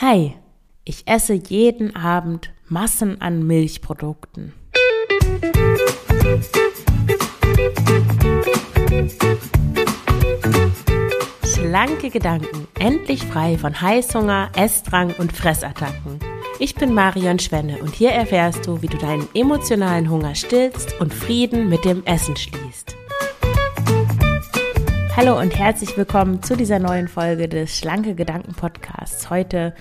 Hi, ich esse jeden Abend Massen an Milchprodukten. Schlanke Gedanken, endlich frei von Heißhunger, Essdrang und Fressattacken. Ich bin Marion Schwenne und hier erfährst du, wie du deinen emotionalen Hunger stillst und Frieden mit dem Essen schließt. Hallo und herzlich willkommen zu dieser neuen Folge des Schlanke Gedanken Podcasts. Heute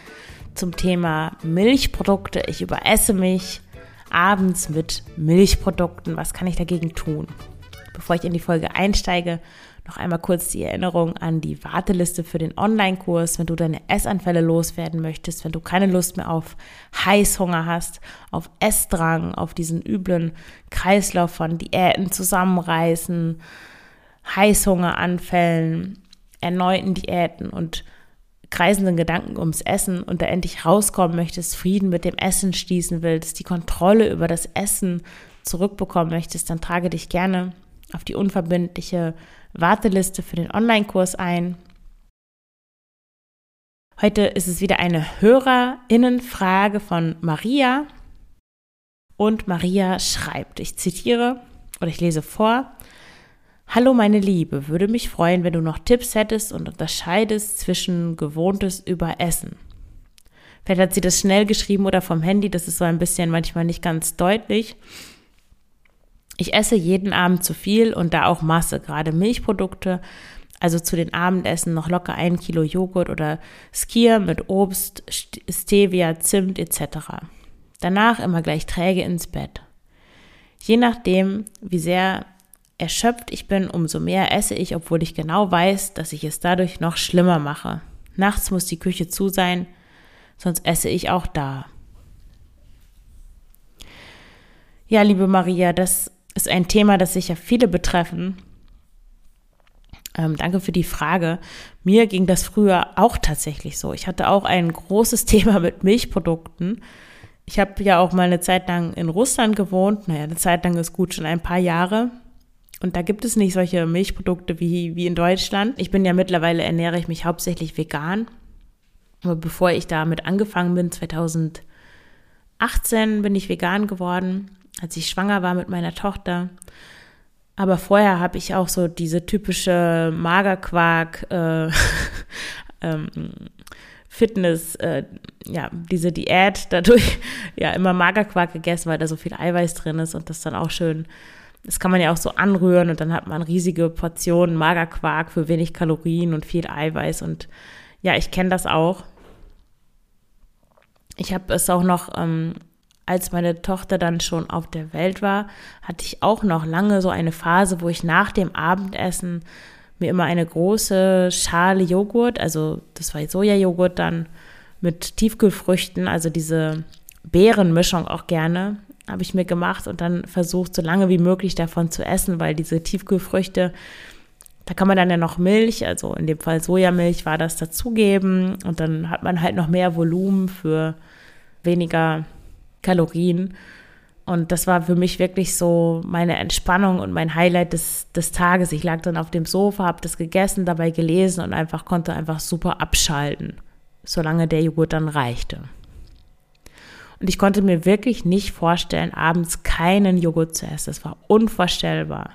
zum Thema Milchprodukte. Ich überesse mich abends mit Milchprodukten. Was kann ich dagegen tun? Bevor ich in die Folge einsteige, noch einmal kurz die Erinnerung an die Warteliste für den Online-Kurs, wenn du deine Essanfälle loswerden möchtest, wenn du keine Lust mehr auf Heißhunger hast, auf Essdrang, auf diesen üblen Kreislauf von Diäten zusammenreißen, Heißhungeranfällen, erneuten Diäten und kreisenden Gedanken ums Essen und da endlich rauskommen möchtest, Frieden mit dem Essen schließen willst, die Kontrolle über das Essen zurückbekommen möchtest, dann trage dich gerne auf die unverbindliche Warteliste für den Online-Kurs ein. Heute ist es wieder eine Hörerinnenfrage von Maria. Und Maria schreibt, ich zitiere oder ich lese vor, Hallo meine Liebe, würde mich freuen, wenn du noch Tipps hättest und unterscheidest zwischen gewohntes Überessen. Vielleicht hat sie das schnell geschrieben oder vom Handy, das ist so ein bisschen manchmal nicht ganz deutlich. Ich esse jeden Abend zu viel und da auch Masse, gerade Milchprodukte, also zu den Abendessen noch locker ein Kilo Joghurt oder Skier mit Obst, Stevia, Zimt etc. Danach immer gleich träge ins Bett. Je nachdem, wie sehr erschöpft ich bin, umso mehr esse ich, obwohl ich genau weiß, dass ich es dadurch noch schlimmer mache. Nachts muss die Küche zu sein, sonst esse ich auch da. Ja, liebe Maria, das ist ein Thema, das sicher viele betreffen. Ähm, danke für die Frage. Mir ging das früher auch tatsächlich so. Ich hatte auch ein großes Thema mit Milchprodukten. Ich habe ja auch mal eine Zeit lang in Russland gewohnt. Naja, eine Zeit lang ist gut, schon ein paar Jahre. Und da gibt es nicht solche Milchprodukte wie, wie in Deutschland. Ich bin ja mittlerweile, ernähre ich mich hauptsächlich vegan. Aber bevor ich damit angefangen bin, 2018 bin ich vegan geworden, als ich schwanger war mit meiner Tochter. Aber vorher habe ich auch so diese typische Magerquark, äh, ähm, Fitness, äh, ja, diese Diät dadurch ja immer Magerquark gegessen, weil da so viel Eiweiß drin ist und das dann auch schön das kann man ja auch so anrühren und dann hat man riesige Portionen Magerquark für wenig Kalorien und viel Eiweiß. Und ja, ich kenne das auch. Ich habe es auch noch, ähm, als meine Tochter dann schon auf der Welt war, hatte ich auch noch lange so eine Phase, wo ich nach dem Abendessen mir immer eine große Schale Joghurt, also das war Sojajoghurt dann mit Tiefkühlfrüchten, also diese Beerenmischung auch gerne, habe ich mir gemacht und dann versucht, so lange wie möglich davon zu essen, weil diese Tiefkühlfrüchte, da kann man dann ja noch Milch, also in dem Fall Sojamilch war das dazugeben und dann hat man halt noch mehr Volumen für weniger Kalorien. Und das war für mich wirklich so meine Entspannung und mein Highlight des, des Tages. Ich lag dann auf dem Sofa, habe das gegessen, dabei gelesen und einfach konnte einfach super abschalten, solange der Joghurt dann reichte. Und ich konnte mir wirklich nicht vorstellen, abends keinen Joghurt zu essen. Das war unvorstellbar.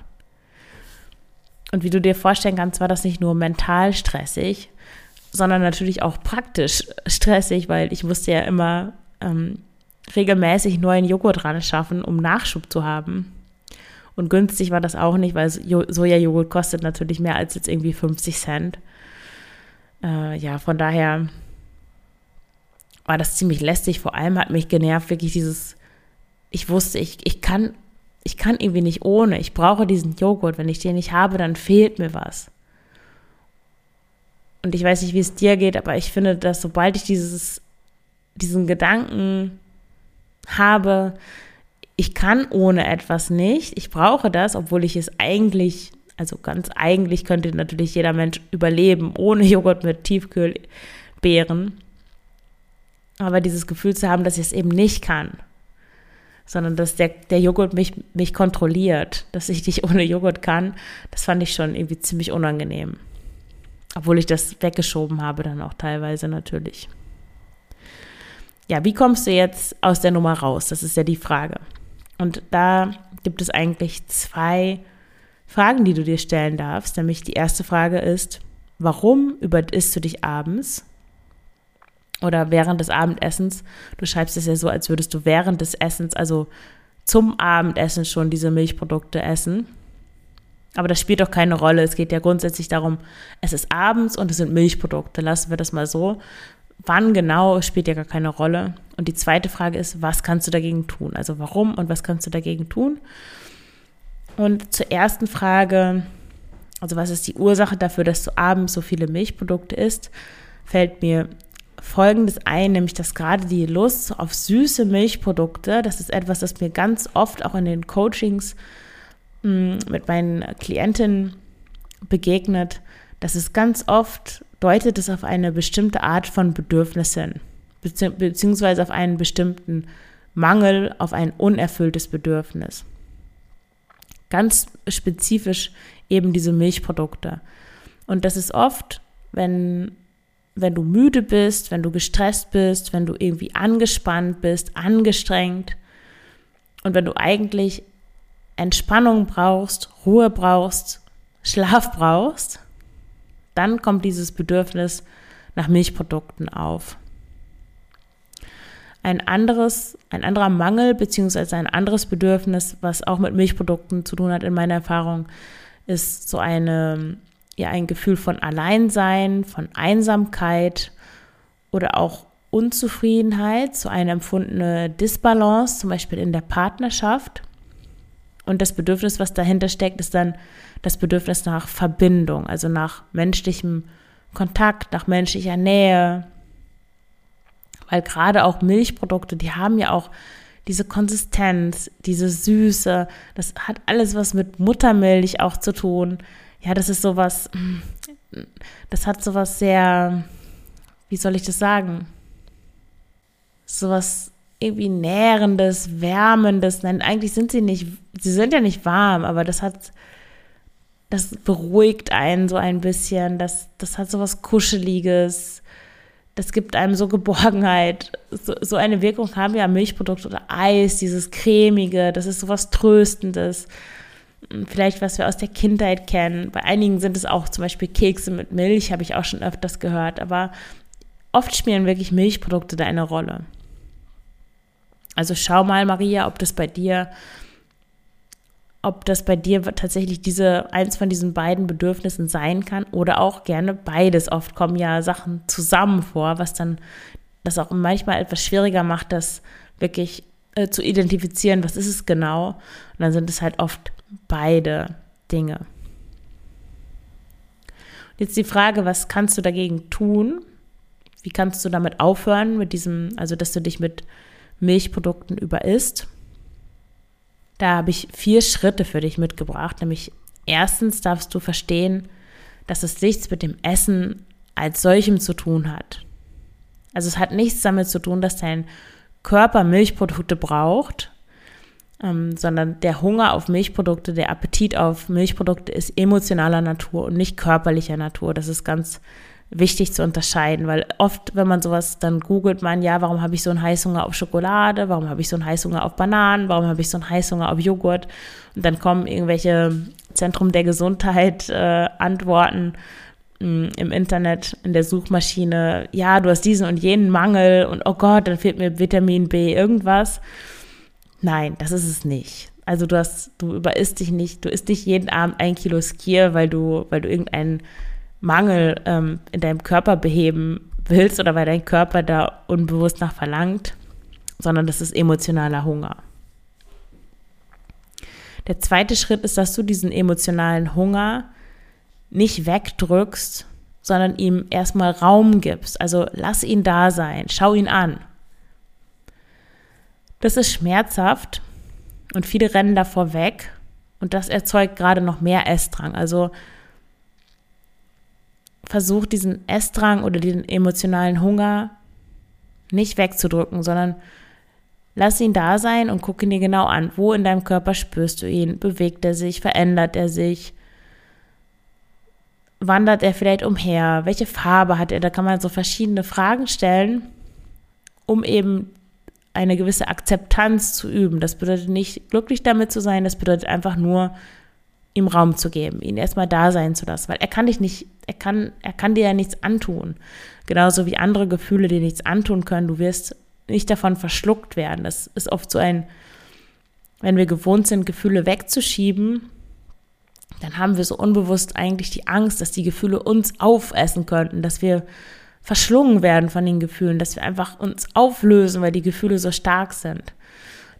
Und wie du dir vorstellen kannst, war das nicht nur mental stressig, sondern natürlich auch praktisch stressig, weil ich musste ja immer ähm, regelmäßig neuen Joghurt ran schaffen, um Nachschub zu haben. Und günstig war das auch nicht, weil Sojajoghurt kostet natürlich mehr als jetzt irgendwie 50 Cent. Äh, ja, von daher war das ziemlich lästig. Vor allem hat mich genervt wirklich dieses, ich wusste, ich, ich kann, ich kann irgendwie nicht ohne. Ich brauche diesen Joghurt. Wenn ich den nicht habe, dann fehlt mir was. Und ich weiß nicht, wie es dir geht, aber ich finde, dass sobald ich dieses, diesen Gedanken habe, ich kann ohne etwas nicht, ich brauche das, obwohl ich es eigentlich, also ganz eigentlich könnte natürlich jeder Mensch überleben ohne Joghurt mit Tiefkühlbeeren. Aber dieses Gefühl zu haben, dass ich es eben nicht kann, sondern dass der, der Joghurt mich, mich kontrolliert, dass ich nicht ohne Joghurt kann, das fand ich schon irgendwie ziemlich unangenehm. Obwohl ich das weggeschoben habe, dann auch teilweise natürlich. ja, wie kommst du jetzt aus der Nummer raus? Das ist ja die Frage. Und da gibt es eigentlich zwei Fragen, die du dir stellen darfst. Nämlich die erste Frage ist, warum überisst du dich abends? Oder während des Abendessens. Du schreibst es ja so, als würdest du während des Essens, also zum Abendessen schon diese Milchprodukte essen. Aber das spielt doch keine Rolle. Es geht ja grundsätzlich darum, es ist abends und es sind Milchprodukte. Lassen wir das mal so. Wann genau spielt ja gar keine Rolle. Und die zweite Frage ist, was kannst du dagegen tun? Also warum und was kannst du dagegen tun? Und zur ersten Frage, also was ist die Ursache dafür, dass du abends so viele Milchprodukte isst, fällt mir Folgendes ein, nämlich dass gerade die Lust auf süße Milchprodukte, das ist etwas, das mir ganz oft auch in den Coachings hm, mit meinen Klientinnen begegnet, dass es ganz oft deutet es auf eine bestimmte Art von Bedürfnissen, beziehungsweise auf einen bestimmten Mangel, auf ein unerfülltes Bedürfnis. Ganz spezifisch eben diese Milchprodukte. Und das ist oft, wenn, wenn du müde bist, wenn du gestresst bist, wenn du irgendwie angespannt bist, angestrengt und wenn du eigentlich Entspannung brauchst, Ruhe brauchst, Schlaf brauchst, dann kommt dieses Bedürfnis nach Milchprodukten auf. Ein anderes, ein anderer Mangel beziehungsweise ein anderes Bedürfnis, was auch mit Milchprodukten zu tun hat in meiner Erfahrung, ist so eine, ja, ein Gefühl von Alleinsein, von Einsamkeit oder auch Unzufriedenheit, so eine empfundene Disbalance, zum Beispiel in der Partnerschaft. Und das Bedürfnis, was dahinter steckt, ist dann das Bedürfnis nach Verbindung, also nach menschlichem Kontakt, nach menschlicher Nähe. Weil gerade auch Milchprodukte, die haben ja auch diese Konsistenz, diese Süße, das hat alles was mit Muttermilch auch zu tun. Ja, das ist sowas, das hat sowas sehr, wie soll ich das sagen? Sowas irgendwie Nährendes, Wärmendes. Nein, eigentlich sind sie nicht, sie sind ja nicht warm, aber das hat, das beruhigt einen so ein bisschen. Das, das hat so was Kuscheliges. Das gibt einem so Geborgenheit. So, so eine Wirkung haben ja Milchprodukte oder Eis, dieses cremige, das ist so was Tröstendes. Vielleicht, was wir aus der Kindheit kennen. Bei einigen sind es auch zum Beispiel Kekse mit Milch, habe ich auch schon öfters gehört. Aber oft spielen wirklich Milchprodukte da eine Rolle. Also schau mal, Maria, ob das bei dir, ob das bei dir tatsächlich diese, eins von diesen beiden Bedürfnissen sein kann oder auch gerne beides. Oft kommen ja Sachen zusammen vor, was dann das auch manchmal etwas schwieriger macht, das wirklich äh, zu identifizieren, was ist es genau. Und dann sind es halt oft beide Dinge. Jetzt die Frage, was kannst du dagegen tun? Wie kannst du damit aufhören, mit diesem, also dass du dich mit Milchprodukten überisst. Da habe ich vier Schritte für dich mitgebracht. Nämlich erstens darfst du verstehen, dass es nichts mit dem Essen als solchem zu tun hat. Also es hat nichts damit zu tun, dass dein Körper Milchprodukte braucht, ähm, sondern der Hunger auf Milchprodukte, der Appetit auf Milchprodukte ist emotionaler Natur und nicht körperlicher Natur. Das ist ganz wichtig zu unterscheiden, weil oft, wenn man sowas, dann googelt man, ja, warum habe ich so einen Heißhunger auf Schokolade, warum habe ich so einen Heißhunger auf Bananen, warum habe ich so einen Heißhunger auf Joghurt? Und dann kommen irgendwelche Zentrum der Gesundheit äh, Antworten mh, hm, im Internet, in der Suchmaschine, ja, du hast diesen und jenen Mangel und oh Gott, dann fehlt mir Vitamin B, irgendwas. Nein, das ist es nicht. Also du hast, du überisst dich nicht, du isst nicht jeden Abend ein Kilo Skier, weil du, weil du irgendeinen Mangel ähm, in deinem Körper beheben willst oder weil dein Körper da unbewusst nach verlangt, sondern das ist emotionaler Hunger. Der zweite Schritt ist, dass du diesen emotionalen Hunger nicht wegdrückst, sondern ihm erstmal Raum gibst. Also lass ihn da sein, schau ihn an. Das ist schmerzhaft und viele rennen davor weg und das erzeugt gerade noch mehr Essdrang. Also versuch diesen Essdrang oder den emotionalen Hunger nicht wegzudrücken, sondern lass ihn da sein und guck ihn dir genau an. Wo in deinem Körper spürst du ihn? Bewegt er sich? Verändert er sich? Wandert er vielleicht umher? Welche Farbe hat er? Da kann man so verschiedene Fragen stellen, um eben eine gewisse Akzeptanz zu üben. Das bedeutet nicht glücklich damit zu sein, das bedeutet einfach nur ihm Raum zu geben, ihn erstmal da sein zu lassen, weil er kann dich nicht, er kann, er kann dir ja nichts antun. Genauso wie andere Gefühle dir nichts antun können. Du wirst nicht davon verschluckt werden. Das ist oft so ein, wenn wir gewohnt sind, Gefühle wegzuschieben, dann haben wir so unbewusst eigentlich die Angst, dass die Gefühle uns aufessen könnten, dass wir verschlungen werden von den Gefühlen, dass wir einfach uns auflösen, weil die Gefühle so stark sind.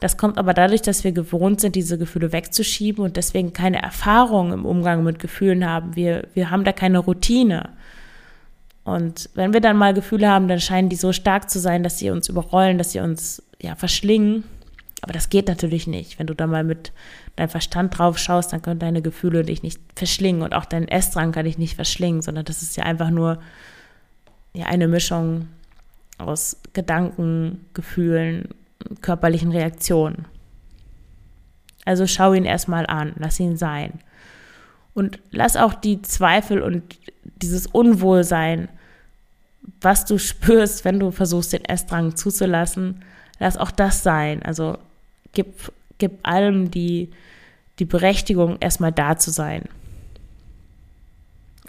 Das kommt aber dadurch, dass wir gewohnt sind, diese Gefühle wegzuschieben und deswegen keine Erfahrung im Umgang mit Gefühlen haben. Wir, wir haben da keine Routine. Und wenn wir dann mal Gefühle haben, dann scheinen die so stark zu sein, dass sie uns überrollen, dass sie uns ja verschlingen. Aber das geht natürlich nicht. Wenn du da mal mit deinem Verstand drauf schaust, dann können deine Gefühle dich nicht verschlingen und auch dein Essdrang kann dich nicht verschlingen, sondern das ist ja einfach nur ja eine Mischung aus Gedanken, Gefühlen, körperlichen Reaktionen. Also schau ihn erstmal an, lass ihn sein. Und lass auch die Zweifel und dieses Unwohlsein, was du spürst, wenn du versuchst, den Essdrang zuzulassen, lass auch das sein. Also gib, gib allem die, die Berechtigung, erstmal da zu sein.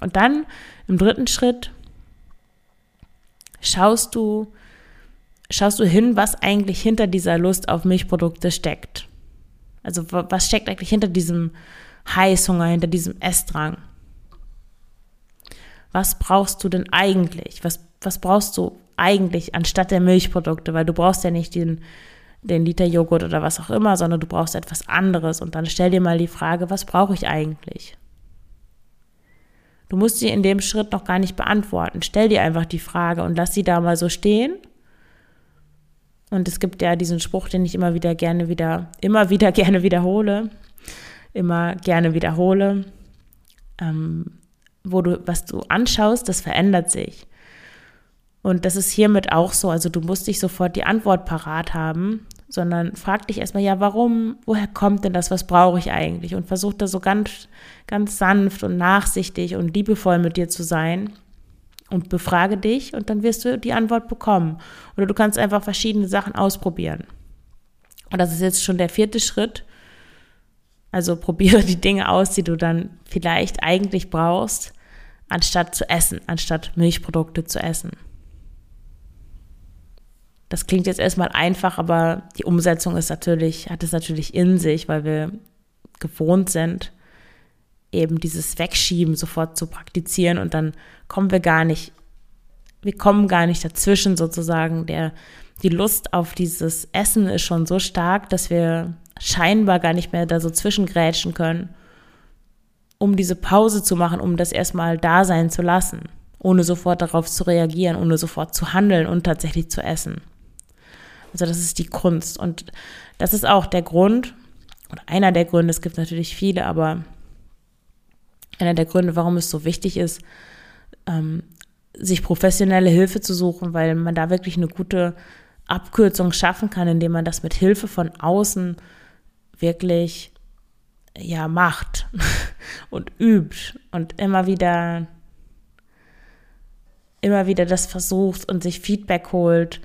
Und dann im dritten Schritt schaust du, schaust du hin, was eigentlich hinter dieser Lust auf Milchprodukte steckt. Also was steckt eigentlich hinter diesem Heißhunger, hinter diesem Essdrang? Was brauchst du denn eigentlich? Was, was brauchst du eigentlich anstatt der Milchprodukte? Weil du brauchst ja nicht den, den Liter Joghurt oder was auch immer, sondern du brauchst etwas anderes. Und dann stell dir mal die Frage, was brauche ich eigentlich? Du musst sie in dem Schritt noch gar nicht beantworten. Stell dir einfach die Frage und lass sie da mal so stehen. Und es gibt ja diesen Spruch, den ich immer wieder gerne wieder, immer wieder gerne wiederhole, immer gerne wiederhole, ähm, wo du, was du anschaust, das verändert sich. Und das ist hiermit auch so. Also du musst nicht sofort die Antwort parat haben, sondern frag dich erstmal, ja, warum, woher kommt denn das, was brauche ich eigentlich? Und versuch da so ganz, ganz sanft und nachsichtig und liebevoll mit dir zu sein und befrage dich und dann wirst du die Antwort bekommen. Oder du kannst einfach verschiedene Sachen ausprobieren. Und das ist jetzt schon der vierte Schritt. Also probiere die Dinge aus, die du dann vielleicht eigentlich brauchst, anstatt zu essen, anstatt Milchprodukte zu essen. Das klingt jetzt erstmal einfach, aber die Umsetzung ist natürlich, hat es natürlich in sich, weil wir gewohnt sind, eben dieses Wegschieben sofort zu praktizieren und dann kommen wir gar nicht, wir kommen gar nicht dazwischen sozusagen. Der, die Lust auf dieses Essen ist schon so stark, dass wir scheinbar gar nicht mehr da so zwischengrätschen können, um diese Pause zu machen, um das erstmal da sein zu lassen, ohne sofort darauf zu reagieren, ohne sofort zu handeln und tatsächlich zu essen. Also das ist die Kunst. Und das ist auch der Grund, oder einer der Gründe, es gibt natürlich viele, aber einer der Gründe, warum es so wichtig ist, ähm, sich professionelle Hilfe zu suchen, weil man da wirklich eine gute Abkürzung schaffen kann, indem man das mit Hilfe von außen wirklich ja macht und übt und immer wieder immer wieder das versucht und sich Feedback holt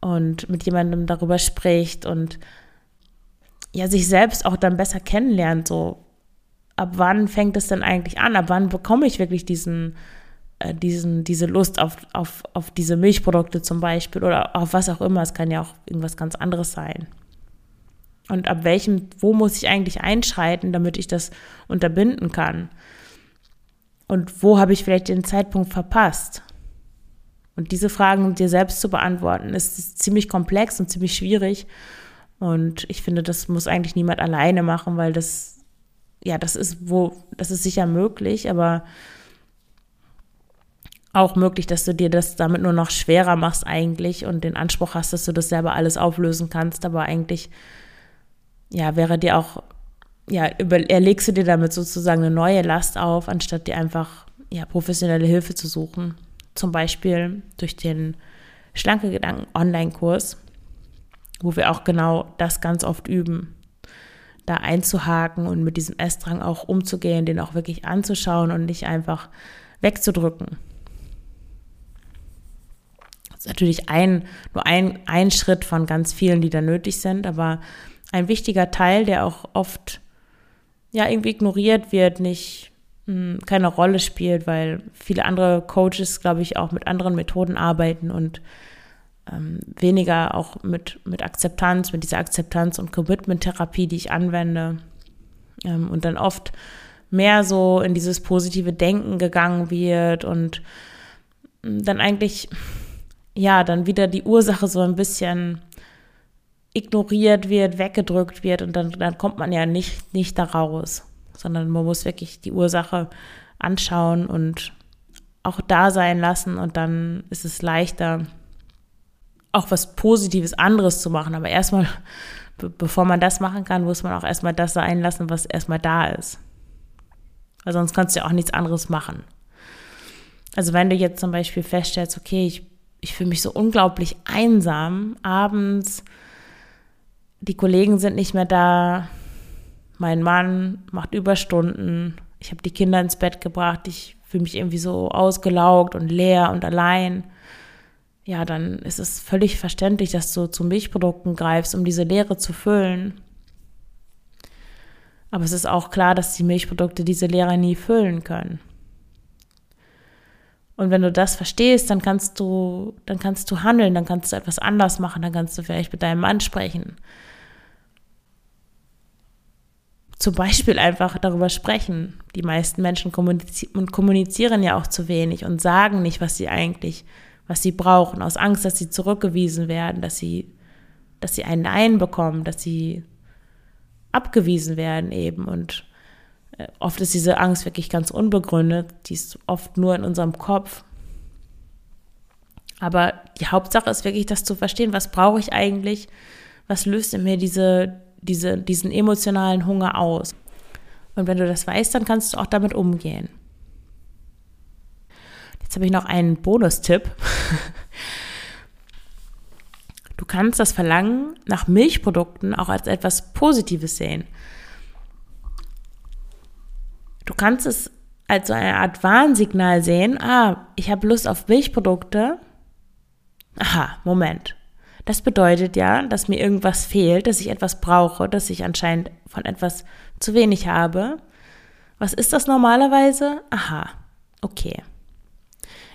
und mit jemandem darüber spricht und ja, sich selbst auch dann besser kennenlernt, so ab wann fängt es denn eigentlich an? Ab wann bekomme ich wirklich diesen, äh, diesen, diese Lust auf, auf, auf diese Milchprodukte zum Beispiel oder auf was auch immer. Es kann ja auch irgendwas ganz anderes sein. Und ab welchem, wo muss ich eigentlich einschreiten, damit ich das unterbinden kann? Und wo habe ich vielleicht den Zeitpunkt verpasst? Und diese Fragen dir selbst zu beantworten, ist ziemlich komplex und ziemlich schwierig. Und ich finde, das muss eigentlich niemand alleine machen, weil das, ja, das ist wo, das ist sicher möglich, aber auch möglich, dass du dir das damit nur noch schwerer machst eigentlich und den Anspruch hast, dass du das selber alles auflösen kannst, aber eigentlich, ja, wäre dir auch, ja, über, erlegst du dir damit sozusagen eine neue Last auf, anstatt dir einfach, ja, professionelle Hilfe zu suchen. Zum Beispiel durch den Schlanke Gedanken Online-Kurs, wo wir auch genau das ganz oft üben, da einzuhaken und mit diesem Essdrang auch umzugehen, den auch wirklich anzuschauen und nicht einfach wegzudrücken. ist natürlich ein, nur ein, ein Schritt von ganz vielen, die da nötig sind, aber ein wichtiger Teil, der auch oft ja irgendwie ignoriert wird, nicht hm, keine Rolle spielt, weil viele andere Coaches, glaube ich, auch mit anderen Methoden arbeiten und ähm, weniger auch mit, mit Akzeptanz, mit dieser Akzeptanz- und Commitment-Therapie, die ich anwende. Ähm, und dann oft mehr so in dieses positive Denken gegangen wird und hm, dann eigentlich, ja, dann wieder die Ursache so ein bisschen ignoriert wird, weggedrückt wird und dann, dann kommt man ja nicht, nicht da raus, sondern man muss wirklich die Ursache anschauen und auch da sein lassen und dann ist es leichter, auch was Positives anderes zu machen. Aber erstmal, bevor man das machen kann, muss man auch erstmal das sein lassen, was erstmal da ist. Weil sonst kannst du ja auch nichts anderes machen. Also wenn du jetzt zum Beispiel feststellst, okay, ich, ich fühle mich so unglaublich einsam abends, die Kollegen sind nicht mehr da, mein Mann macht Überstunden, ich habe die Kinder ins Bett gebracht, ich fühle mich irgendwie so ausgelaugt und leer und allein. Ja, dann ist es völlig verständlich, dass du zu Milchprodukten greifst, um diese Leere zu füllen. Aber es ist auch klar, dass die Milchprodukte diese Leere nie füllen können. Und wenn du das verstehst, dann kannst du, dann kannst du handeln, dann kannst du etwas anders machen, dann kannst du vielleicht mit deinem Mann sprechen. Zum Beispiel einfach darüber sprechen. Die meisten Menschen kommunizieren ja auch zu wenig und sagen nicht, was sie eigentlich, was sie brauchen, aus Angst, dass sie zurückgewiesen werden, dass sie, dass sie ein Nein bekommen, dass sie abgewiesen werden eben und äh, oft ist diese Angst wirklich ganz unbegründet, die ist oft nur in unserem Kopf. Aber die Hauptsache ist wirklich, das zu verstehen, was brauche ich eigentlich, was löst in mir diese, diese, diesen emotionalen Hunger aus. Und wenn du das weißt, dann kannst du auch damit umgehen. Jetzt habe ich noch einen Bonustipp. Du kannst das Verlangen nach Milchprodukten auch als etwas Positives sehen. Du kannst es als so eine Art Warnsignal sehen, ah, ich habe Lust auf Milchprodukte. Aha, Moment. Das bedeutet ja, dass mir irgendwas fehlt, dass ich etwas brauche, dass ich anscheinend von etwas zu wenig habe. Was ist das normalerweise? Aha, okay.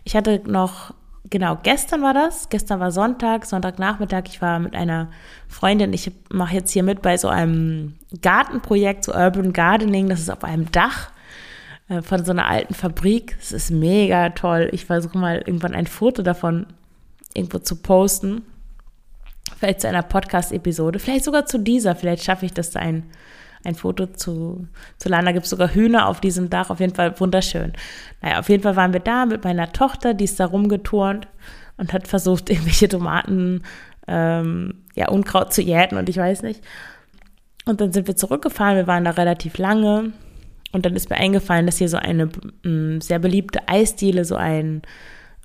Ich hatte noch, genau, gestern war das, gestern war Sonntag, Sonntagnachmittag, ich war mit einer Freundin, ich mache jetzt hier mit bei so einem Gartenprojekt, so Urban Gardening, das ist auf einem Dach äh, von so einer alten Fabrik. Es ist mega toll. Ich versuche mal irgendwann ein Foto davon irgendwo zu posten. Vielleicht zu einer Podcast-Episode, vielleicht sogar zu dieser. Vielleicht schaffe ich das, ein, ein Foto zu, zu. Da gibt es sogar Hühner auf diesem Dach. Auf jeden Fall wunderschön. Naja, auf jeden Fall waren wir da mit meiner Tochter, die ist da rumgeturnt und hat versucht, irgendwelche Tomaten, ähm, ja, Unkraut zu jäten und ich weiß nicht. Und dann sind wir zurückgefahren. Wir waren da relativ lange. Und dann ist mir eingefallen, dass hier so eine mh, mm, sehr beliebte Eisdiele so einen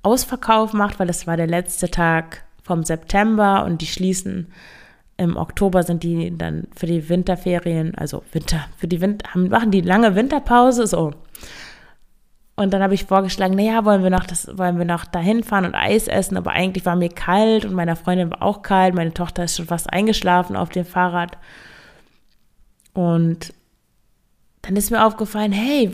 Ausverkauf macht, weil das war der letzte Tag vom September und die schließen im Oktober sind die dann für die Winterferien, also Winter, für die Winter, machen die lange Winterpause, so. Und dann habe ich vorgeschlagen, naja, wollen wir noch das, wollen wir noch dahin fahren und Eis essen, aber eigentlich war mir kalt und meiner Freundin war auch kalt, meine Tochter ist schon fast eingeschlafen auf dem Fahrrad. Und dann ist mir aufgefallen, hey,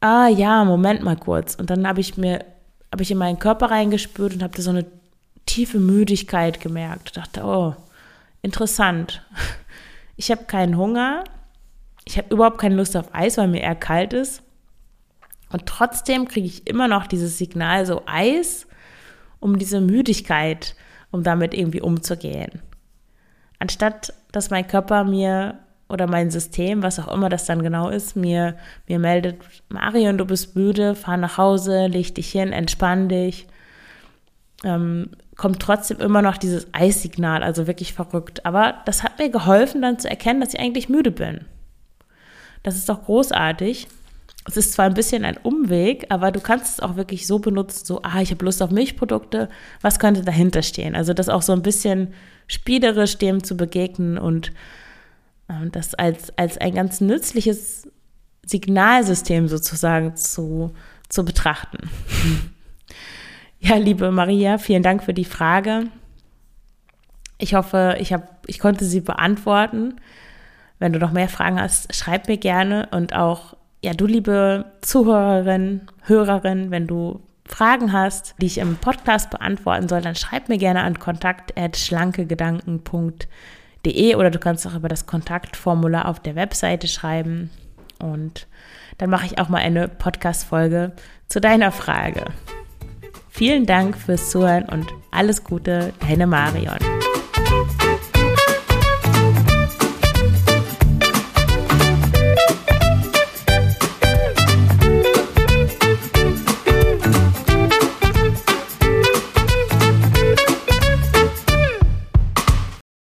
ah ja, Moment mal kurz. Und dann habe ich mir, habe ich in meinen Körper reingespürt und habe da so eine tiefe Müdigkeit gemerkt. Ich dachte, oh, interessant. Ich habe keinen Hunger. Ich habe überhaupt keine Lust auf Eis, weil mir eher kalt ist. Und trotzdem kriege ich immer noch dieses Signal, so Eis, um diese Müdigkeit, um damit irgendwie umzugehen. Anstatt dass mein Körper mir oder mein System, was auch immer das dann genau ist, mir, mir meldet, Marion, du bist müde, fahr nach Hause, leg dich hin, entspann dich, ähm, kommt trotzdem immer noch dieses Eissignal, also wirklich verrückt. Aber das hat mir geholfen, dann zu erkennen, dass ich eigentlich müde bin. Das ist doch großartig. Es ist zwar ein bisschen ein Umweg, aber du kannst es auch wirklich so benutzen, so, ah, ich habe Lust auf Milchprodukte, was könnte dahinter stehen? Also das auch so ein bisschen spielerisch dem zu begegnen und ähm, das als, als ein ganz nützliches Signalsystem sozusagen zu, zu betrachten. Ja, liebe Maria, vielen Dank für die Frage. Ich hoffe, ich, hab, ich konnte sie beantworten. Wenn du noch mehr Fragen hast, schreib mir gerne. Und auch, ja, du, liebe Zuhörerin, Hörerin, wenn du Fragen hast, die ich im Podcast beantworten soll, dann schreib mir gerne an kontakt.schlankegedanken.de oder du kannst auch über das Kontaktformular auf der Webseite schreiben. Und dann mache ich auch mal eine Podcast-Folge zu deiner Frage. Vielen Dank fürs Zuhören und alles Gute, deine Marion.